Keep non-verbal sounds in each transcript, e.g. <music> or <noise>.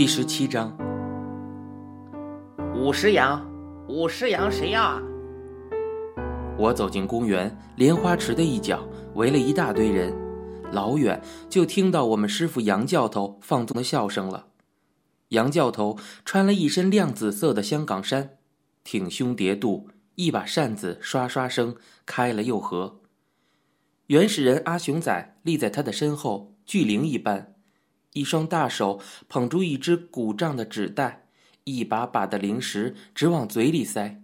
第十七章，五十羊，五十羊，谁要啊？我走进公园莲花池的一角，围了一大堆人，老远就听到我们师傅杨教头放纵的笑声了。杨教头穿了一身亮紫色的香港衫，挺胸叠肚，一把扇子刷刷声开了又合。原始人阿雄仔立在他的身后，巨灵一般。一双大手捧住一只鼓胀的纸袋，一把把的零食直往嘴里塞。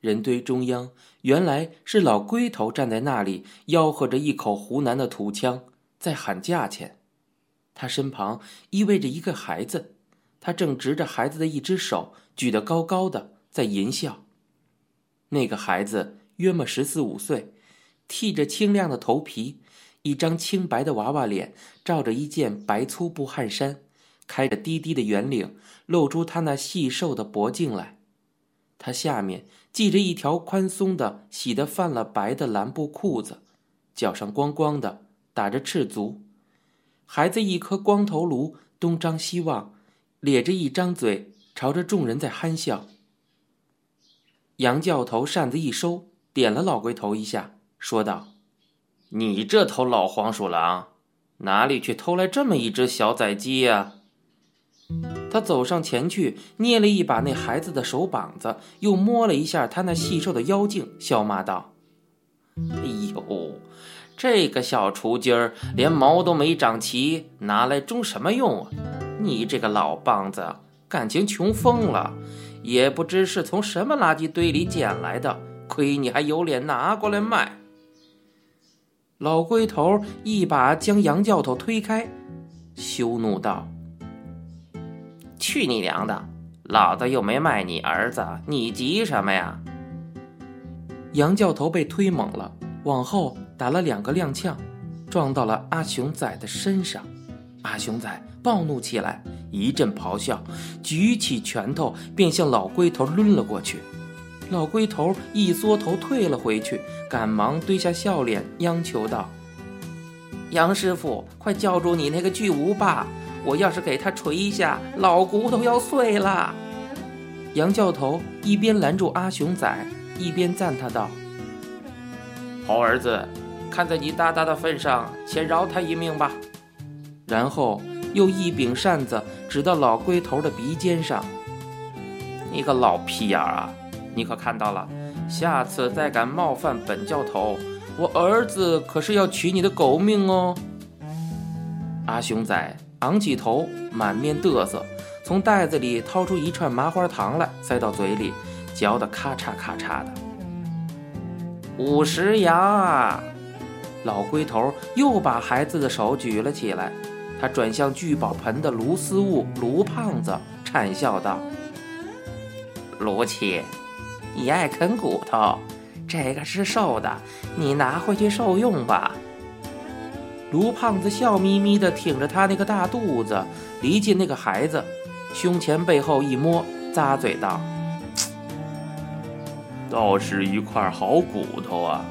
人堆中央原来是老龟头站在那里，吆喝着一口湖南的土腔，在喊价钱。他身旁依偎着一个孩子，他正执着孩子的一只手举得高高的，在淫笑。那个孩子约莫十四五岁，剃着清亮的头皮。一张清白的娃娃脸，罩着一件白粗布汗衫，开着低低的圆领，露出他那细瘦的脖颈来。他下面系着一条宽松的、洗得泛了白的蓝布裤子，脚上光光的，打着赤足。孩子一颗光头颅，东张西望，咧着一张嘴，朝着众人在憨笑。杨教头扇子一收，点了老龟头一下，说道。你这头老黄鼠狼，哪里去偷来这么一只小仔鸡呀？他走上前去，捏了一把那孩子的手膀子，又摸了一下他那细瘦的腰颈，笑骂道：“哎呦，这个小雏鸡儿连毛都没长齐，拿来种什么用啊？你这个老棒子，感情穷疯了，也不知是从什么垃圾堆里捡来的，亏你还有脸拿过来卖。”老龟头一把将杨教头推开，羞怒道：“去你娘的！老子又没卖你儿子，你急什么呀？”杨教头被推猛了，往后打了两个踉跄，撞到了阿雄仔的身上。阿雄仔暴怒起来，一阵咆哮，举起拳头便向老龟头抡了过去。老龟头一缩头退了回去，赶忙堆下笑脸，央求道：“杨师傅，快叫住你那个巨无霸！我要是给他捶一下，老骨头要碎了。”杨教头一边拦住阿雄仔，一边赞他道：“好儿子，看在你大大的份上，先饶他一命吧。”然后又一柄扇子指到老龟头的鼻尖上：“你个老屁眼啊！”你可看到了，下次再敢冒犯本教头，我儿子可是要取你的狗命哦！阿雄仔昂起头，满面得瑟，从袋子里掏出一串麻花糖来，塞到嘴里，嚼得咔嚓咔嚓的。五十牙！老龟头又把孩子的手举了起来，他转向聚宝盆的卢思悟、卢胖子，惨笑道：“卢七。”你爱啃骨头，这个是瘦的，你拿回去受用吧。卢胖子笑眯眯地挺着他那个大肚子，离近那个孩子，胸前背后一摸，咂嘴道：“倒是一块好骨头啊。”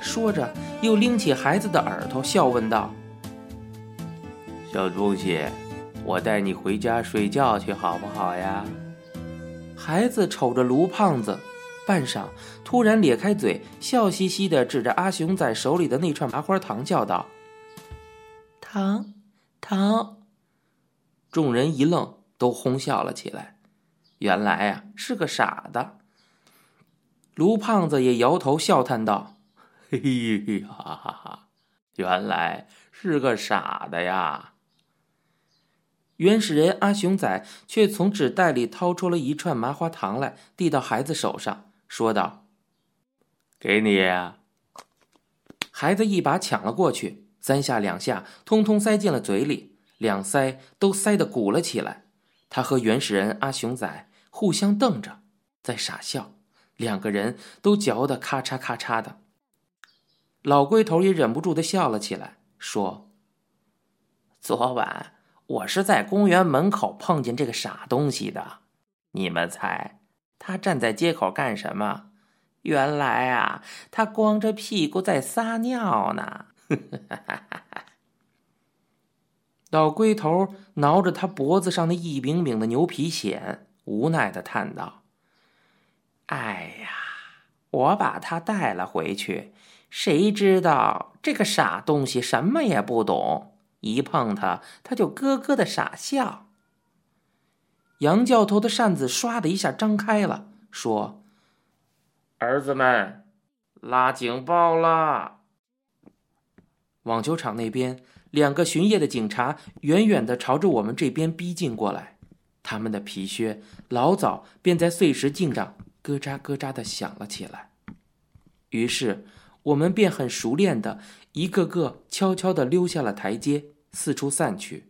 说着，又拎起孩子的耳朵，笑问道：“小东西，我带你回家睡觉去，好不好呀？”孩子瞅着卢胖子，半晌，突然咧开嘴，笑嘻嘻的指着阿雄仔手里的那串麻花糖，叫道：“糖，糖！”众人一愣，都哄笑了起来。原来啊，是个傻的。卢胖子也摇头笑叹道：“ <laughs> 嘿嘿呀哈哈，原来是个傻的呀。”原始人阿雄仔却从纸袋里掏出了一串麻花糖来，递到孩子手上，说道：“给你。”孩子一把抢了过去，三下两下，通通塞进了嘴里，两腮都塞得鼓了起来。他和原始人阿雄仔互相瞪着，在傻笑，两个人都嚼得咔嚓咔嚓的。老龟头也忍不住的笑了起来，说：“昨晚。”我是在公园门口碰见这个傻东西的，你们猜他站在街口干什么？原来啊，他光着屁股在撒尿呢。<laughs> 老龟头挠着他脖子上那一柄柄的牛皮癣，无奈的叹道：“哎呀，我把他带了回去，谁知道这个傻东西什么也不懂，一碰他，他就咯咯的傻笑。”杨教头的扇子唰的一下张开了，说：“儿子们，拉警报了！”网球场那边。两个巡夜的警察远远的朝着我们这边逼近过来，他们的皮靴老早便在碎石径上咯喳咯喳的响了起来。于是我们便很熟练的一个个悄悄的溜下了台阶，四处散去。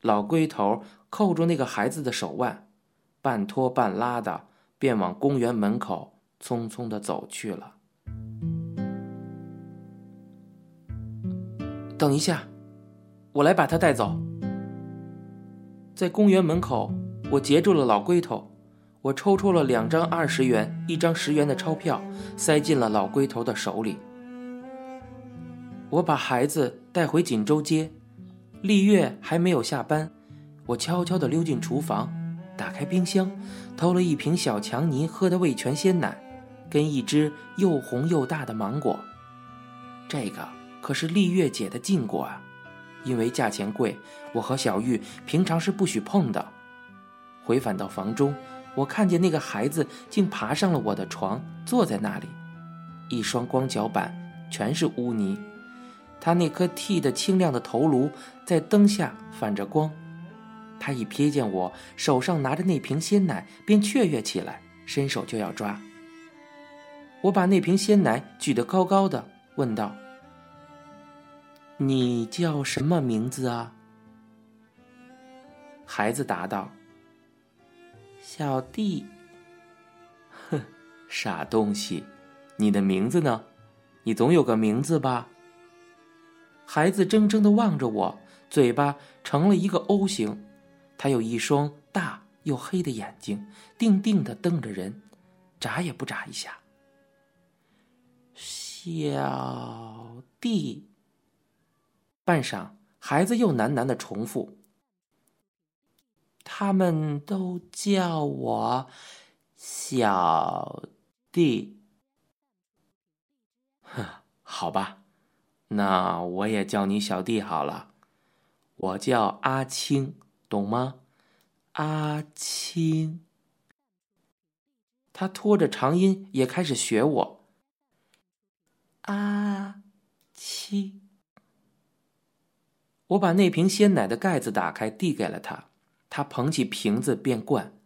老龟头扣住那个孩子的手腕，半拖半拉的便往公园门口匆匆的走去了。等一下。我来把他带走。在公园门口，我截住了老龟头，我抽出了两张二十元、一张十元的钞票，塞进了老龟头的手里。我把孩子带回锦州街，丽月还没有下班，我悄悄地溜进厨房，打开冰箱，偷了一瓶小强尼喝的味全鲜奶，跟一只又红又大的芒果。这个可是丽月姐的禁果啊！因为价钱贵，我和小玉平常是不许碰的。回返到房中，我看见那个孩子竟爬上了我的床，坐在那里，一双光脚板全是污泥。他那颗剃得清亮的头颅在灯下反着光。他一瞥见我手上拿着那瓶鲜奶，便雀跃起来，伸手就要抓。我把那瓶鲜奶举得高高的，问道。你叫什么名字啊？孩子答道：“小弟。”哼，<laughs> 傻东西，你的名字呢？你总有个名字吧？孩子怔怔的望着我，嘴巴成了一个 O 型。他有一双大又黑的眼睛，定定的瞪着人，眨也不眨一下。小弟。半晌，孩子又喃喃的重复：“他们都叫我小弟。”哼，好吧，那我也叫你小弟好了。我叫阿青，懂吗？阿青。他拖着长音也开始学我。阿青。我把那瓶鲜奶的盖子打开，递给了他。他捧起瓶子便灌，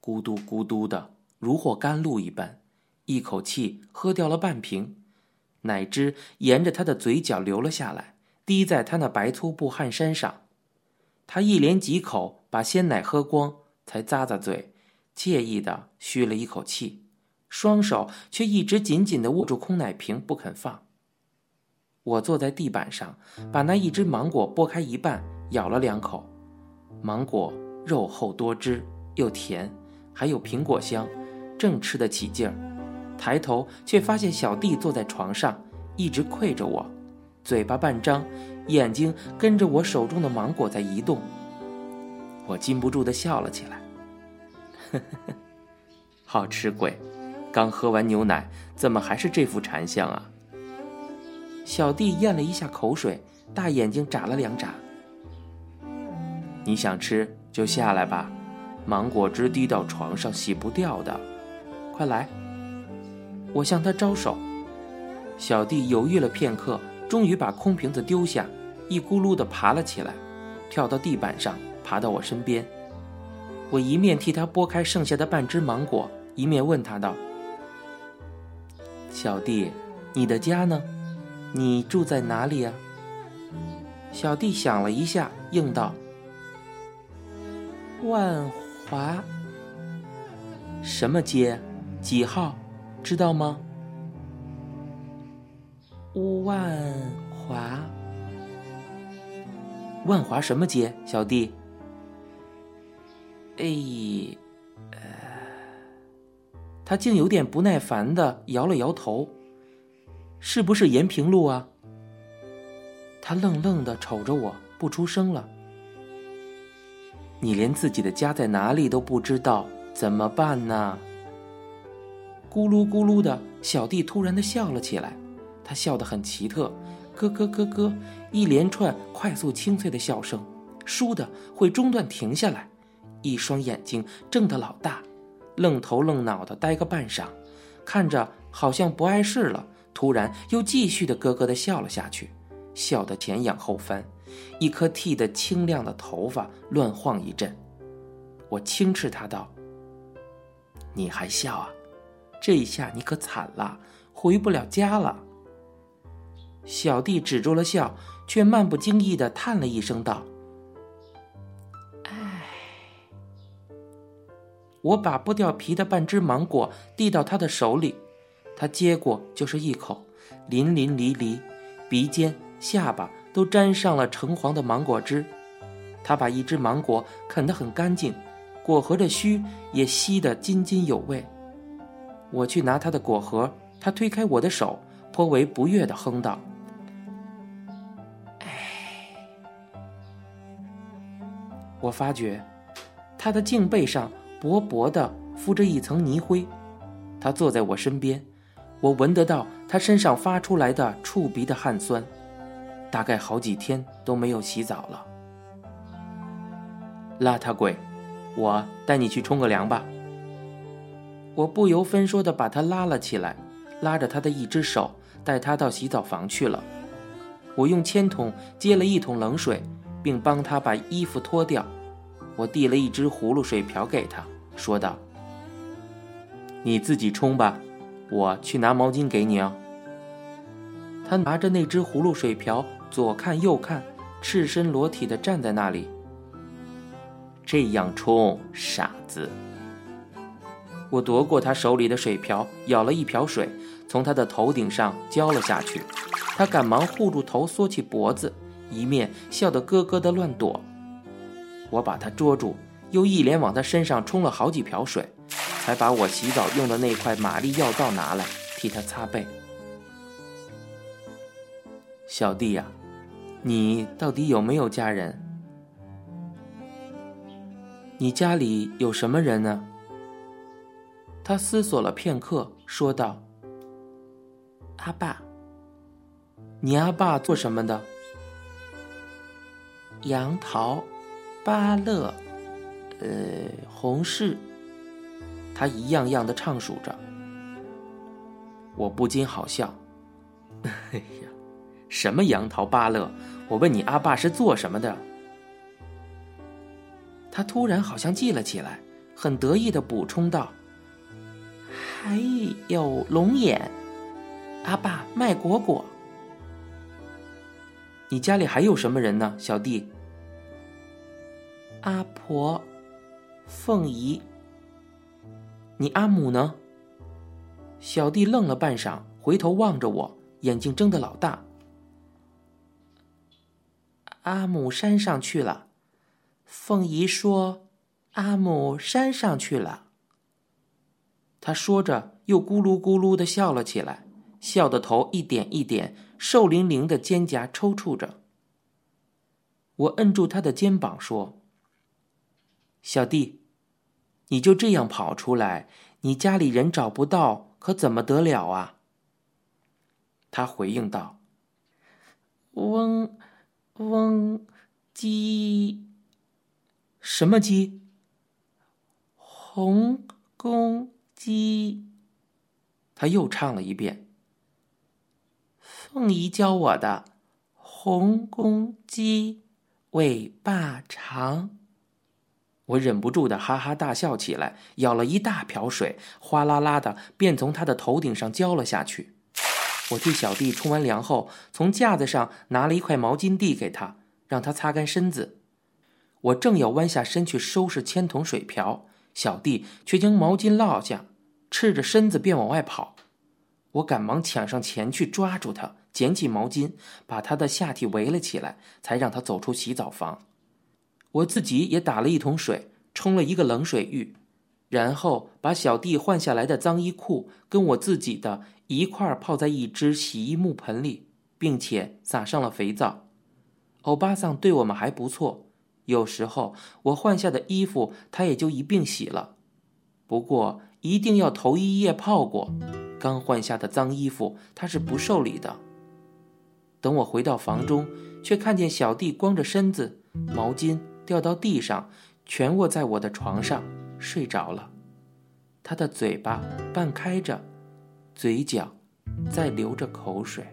咕嘟咕嘟的，如获甘露一般，一口气喝掉了半瓶。奶汁沿着他的嘴角流了下来，滴在他那白粗布汗衫上。他一连几口把鲜奶喝光，才咂咂嘴，惬意的吁了一口气，双手却一直紧紧的握住空奶瓶不肯放。我坐在地板上，把那一只芒果剥开一半，咬了两口。芒果肉厚多汁，又甜，还有苹果香，正吃得起劲儿。抬头却发现小弟坐在床上，一直窥着我，嘴巴半张，眼睛跟着我手中的芒果在移动。我禁不住的笑了起来，呵呵呵，好吃鬼，刚喝完牛奶，怎么还是这副馋相啊？小弟咽了一下口水，大眼睛眨了两眨。你想吃就下来吧，芒果汁滴到床上洗不掉的，快来！我向他招手。小弟犹豫了片刻，终于把空瓶子丢下，一咕噜的爬了起来，跳到地板上，爬到我身边。我一面替他剥开剩下的半只芒果，一面问他道：“小弟，你的家呢？”你住在哪里呀？小弟想了一下，应道：“万华。什么街？几号？知道吗？”万华。万华什么街？小弟。哎，呃，他竟有点不耐烦的摇了摇头。是不是延平路啊？他愣愣的瞅着我，不出声了，你连自己的家在哪里都不知道，怎么办呢？咕噜咕噜的小弟突然的笑了起来，他笑得很奇特，咯咯咯咯，一连串快速清脆的笑声，倏的会中断停下来，一双眼睛睁得老大，愣头愣脑的呆个半晌，看着好像不碍事了，突然又继续的咯咯的笑了下去，笑得前仰后翻，一颗剃得清亮的头发乱晃一阵。我轻斥他道：“你还笑啊？”这一下你可惨了，回不了家了。小弟止住了笑，却漫不经意的叹了一声，道：“唉。”我把剥掉皮的半只芒果递到他的手里，他接过就是一口，淋淋漓漓，鼻尖、下巴都沾上了橙黄的芒果汁。他把一只芒果啃得很干净，果核的须也吸得津津有味。我去拿他的果核，他推开我的手，颇为不悦的哼道：“唉。”我发觉，他的颈背上薄薄的敷着一层泥灰。他坐在我身边，我闻得到他身上发出来的触鼻的汗酸，大概好几天都没有洗澡了。邋遢鬼，我带你去冲个凉吧。我不由分说的把他拉了起来，拉着他的一只手，带他到洗澡房去了。我用铅筒接了一桶冷水，并帮他把衣服脱掉。我递了一只葫芦水瓢给他，说道：“你自己冲吧，我去拿毛巾给你哦。”他拿着那只葫芦水瓢，左看右看，赤身裸体的站在那里。这样冲，傻子。我夺过他手里的水瓢，舀了一瓢水，从他的头顶上浇了下去。他赶忙护住头，缩起脖子，一面笑得咯咯的乱躲。我把他捉住，又一连往他身上冲了好几瓢水，才把我洗澡用的那块玛丽药皂拿来替他擦背。小弟呀，你到底有没有家人？你家里有什么人呢？他思索了片刻，说道：“阿爸，你阿爸做什么的？杨桃、芭乐，呃，红柿。”他一样样的唱数着。我不禁好笑：“ <laughs> 哎呀，什么杨桃、芭乐？我问你，阿爸是做什么的？”他突然好像记了起来，很得意的补充道。还有龙眼，阿爸卖果果。你家里还有什么人呢，小弟？阿婆，凤姨。你阿母呢？小弟愣了半晌，回头望着我，眼睛睁得老大。阿母山上去了，凤姨说，阿母山上去了。他说着，又咕噜咕噜的笑了起来，笑的头一点一点，瘦伶伶的肩胛抽搐着。我摁住他的肩膀说：“小弟，你就这样跑出来，你家里人找不到，可怎么得了啊？”他回应道：“嗡，嗡，鸡，什么鸡？红公。”鸡，他又唱了一遍。凤姨教我的，红公鸡，尾巴长。我忍不住的哈哈大笑起来，舀了一大瓢水，哗啦啦的便从他的头顶上浇了下去。我替小弟冲完凉后，从架子上拿了一块毛巾递给他，让他擦干身子。我正要弯下身去收拾铅桶水瓢。小弟却将毛巾落下，赤着身子便往外跑。我赶忙抢上前去抓住他，捡起毛巾，把他的下体围了起来，才让他走出洗澡房。我自己也打了一桶水，冲了一个冷水浴，然后把小弟换下来的脏衣裤跟我自己的一块泡在一只洗衣木盆里，并且撒上了肥皂。欧巴桑对我们还不错，有时候我换下的衣服，他也就一并洗了。不过一定要头一夜泡过，刚换下的脏衣服他是不受理的。等我回到房中，却看见小弟光着身子，毛巾掉到地上，全卧在我的床上睡着了。他的嘴巴半开着，嘴角在流着口水。